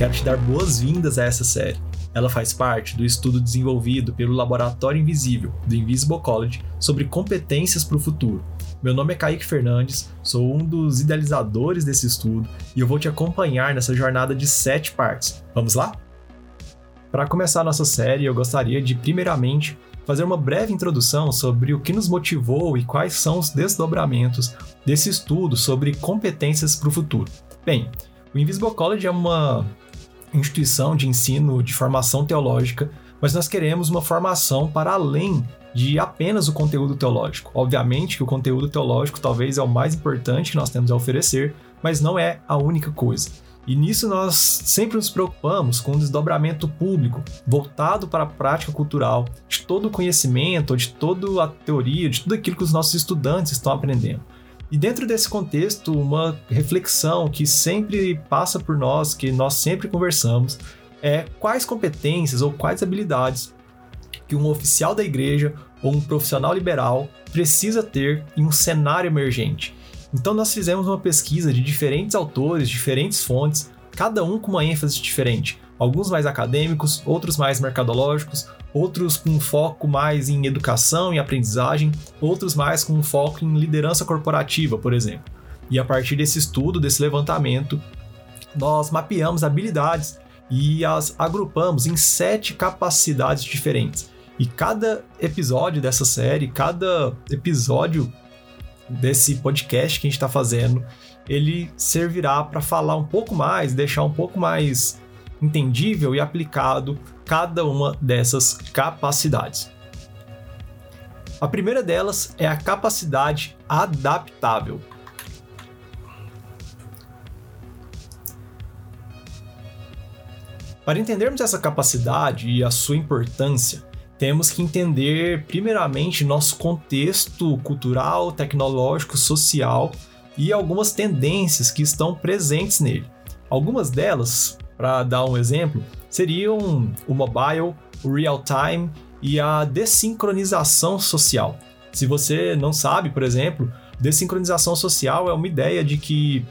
quero te dar boas-vindas a essa série. Ela faz parte do estudo desenvolvido pelo Laboratório Invisível do Invisible College sobre competências para o futuro. Meu nome é Kaique Fernandes, sou um dos idealizadores desse estudo e eu vou te acompanhar nessa jornada de sete partes. Vamos lá? Para começar nossa série, eu gostaria de, primeiramente, fazer uma breve introdução sobre o que nos motivou e quais são os desdobramentos desse estudo sobre competências para o futuro. Bem, o Invisible College é uma instituição de ensino de formação teológica, mas nós queremos uma formação para além de apenas o conteúdo teológico. Obviamente que o conteúdo teológico talvez é o mais importante que nós temos a oferecer, mas não é a única coisa. E nisso nós sempre nos preocupamos com o desdobramento público, voltado para a prática cultural, de todo o conhecimento, de toda a teoria, de tudo aquilo que os nossos estudantes estão aprendendo. E dentro desse contexto, uma reflexão que sempre passa por nós, que nós sempre conversamos, é quais competências ou quais habilidades que um oficial da igreja ou um profissional liberal precisa ter em um cenário emergente. Então nós fizemos uma pesquisa de diferentes autores, diferentes fontes, cada um com uma ênfase diferente. Alguns mais acadêmicos, outros mais mercadológicos, outros com foco mais em educação e aprendizagem, outros mais com foco em liderança corporativa, por exemplo. E a partir desse estudo, desse levantamento, nós mapeamos habilidades e as agrupamos em sete capacidades diferentes. E cada episódio dessa série, cada episódio desse podcast que a gente está fazendo, ele servirá para falar um pouco mais, deixar um pouco mais entendível e aplicado cada uma dessas capacidades. A primeira delas é a capacidade adaptável. Para entendermos essa capacidade e a sua importância, temos que entender, primeiramente, nosso contexto cultural, tecnológico, social e algumas tendências que estão presentes nele. Algumas delas, para dar um exemplo, seriam o mobile, o real time e a desincronização social. Se você não sabe, por exemplo, desincronização social é uma ideia de que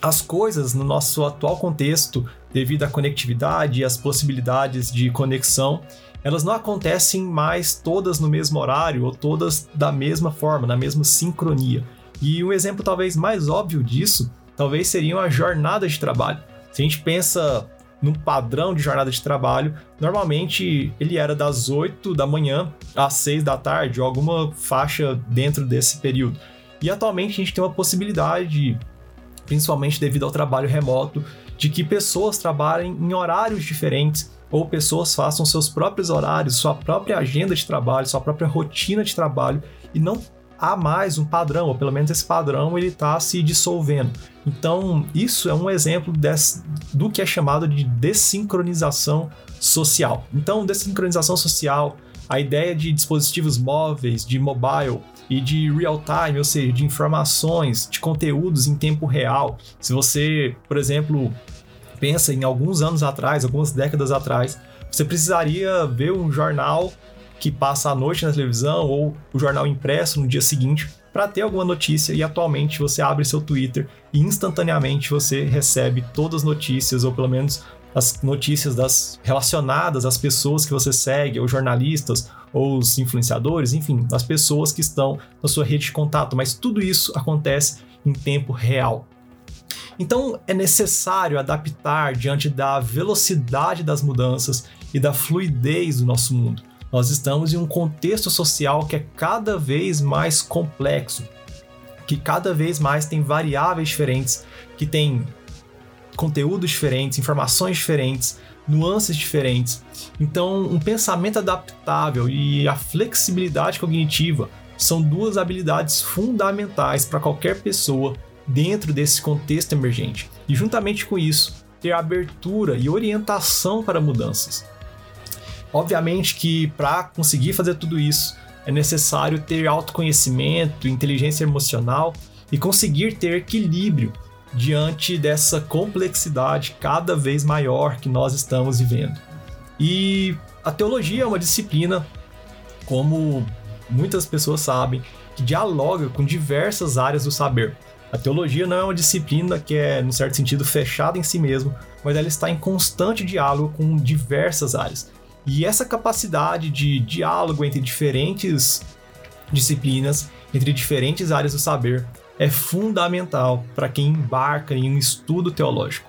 as coisas no nosso atual contexto, devido à conectividade e às possibilidades de conexão, elas não acontecem mais todas no mesmo horário ou todas da mesma forma, na mesma sincronia. E um exemplo talvez mais óbvio disso, talvez seria a jornada de trabalho. Se a gente pensa num padrão de jornada de trabalho, normalmente ele era das 8 da manhã às 6 da tarde, ou alguma faixa dentro desse período. E atualmente a gente tem uma possibilidade, principalmente devido ao trabalho remoto, de que pessoas trabalhem em horários diferentes ou pessoas façam seus próprios horários, sua própria agenda de trabalho, sua própria rotina de trabalho e não há mais um padrão, ou pelo menos esse padrão ele está se dissolvendo. Então, isso é um exemplo desse, do que é chamado de desincronização social. Então, desincronização social, a ideia de dispositivos móveis, de mobile e de real time, ou seja, de informações, de conteúdos em tempo real. Se você, por exemplo, pensa em alguns anos atrás, algumas décadas atrás, você precisaria ver um jornal que passa a noite na televisão ou o jornal impresso no dia seguinte para ter alguma notícia e atualmente você abre seu Twitter e instantaneamente você recebe todas as notícias ou pelo menos as notícias das relacionadas às pessoas que você segue, ou jornalistas, ou os influenciadores, enfim, as pessoas que estão na sua rede de contato, mas tudo isso acontece em tempo real. Então é necessário adaptar diante da velocidade das mudanças e da fluidez do nosso mundo. Nós estamos em um contexto social que é cada vez mais complexo, que cada vez mais tem variáveis diferentes, que tem conteúdos diferentes, informações diferentes, nuances diferentes. Então, um pensamento adaptável e a flexibilidade cognitiva são duas habilidades fundamentais para qualquer pessoa dentro desse contexto emergente. E juntamente com isso, ter abertura e orientação para mudanças. Obviamente que para conseguir fazer tudo isso é necessário ter autoconhecimento, inteligência emocional e conseguir ter equilíbrio diante dessa complexidade cada vez maior que nós estamos vivendo. E a teologia é uma disciplina, como muitas pessoas sabem, que dialoga com diversas áreas do saber. A teologia não é uma disciplina que é, no certo sentido, fechada em si mesmo, mas ela está em constante diálogo com diversas áreas. E essa capacidade de diálogo entre diferentes disciplinas, entre diferentes áreas do saber, é fundamental para quem embarca em um estudo teológico.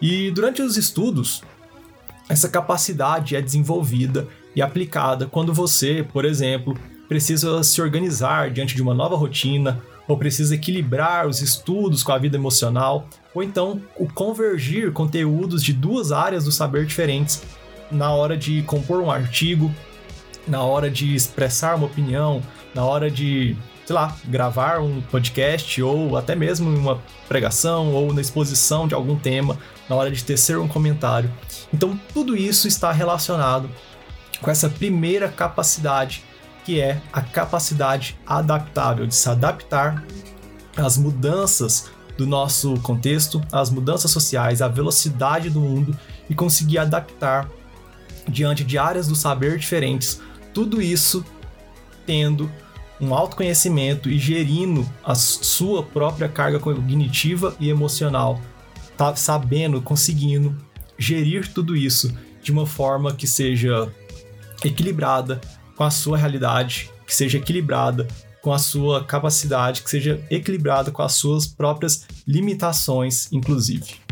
E durante os estudos, essa capacidade é desenvolvida e aplicada quando você, por exemplo, precisa se organizar diante de uma nova rotina, ou precisa equilibrar os estudos com a vida emocional, ou então o convergir conteúdos de duas áreas do saber diferentes na hora de compor um artigo, na hora de expressar uma opinião, na hora de, sei lá, gravar um podcast ou até mesmo uma pregação ou na exposição de algum tema, na hora de tecer um comentário. Então, tudo isso está relacionado com essa primeira capacidade que é a capacidade adaptável de se adaptar às mudanças do nosso contexto, às mudanças sociais, à velocidade do mundo e conseguir adaptar diante de áreas do saber diferentes. Tudo isso tendo um autoconhecimento e gerindo a sua própria carga cognitiva e emocional, tá sabendo, conseguindo gerir tudo isso de uma forma que seja equilibrada, com a sua realidade, que seja equilibrada com a sua capacidade, que seja equilibrada com as suas próprias limitações, inclusive.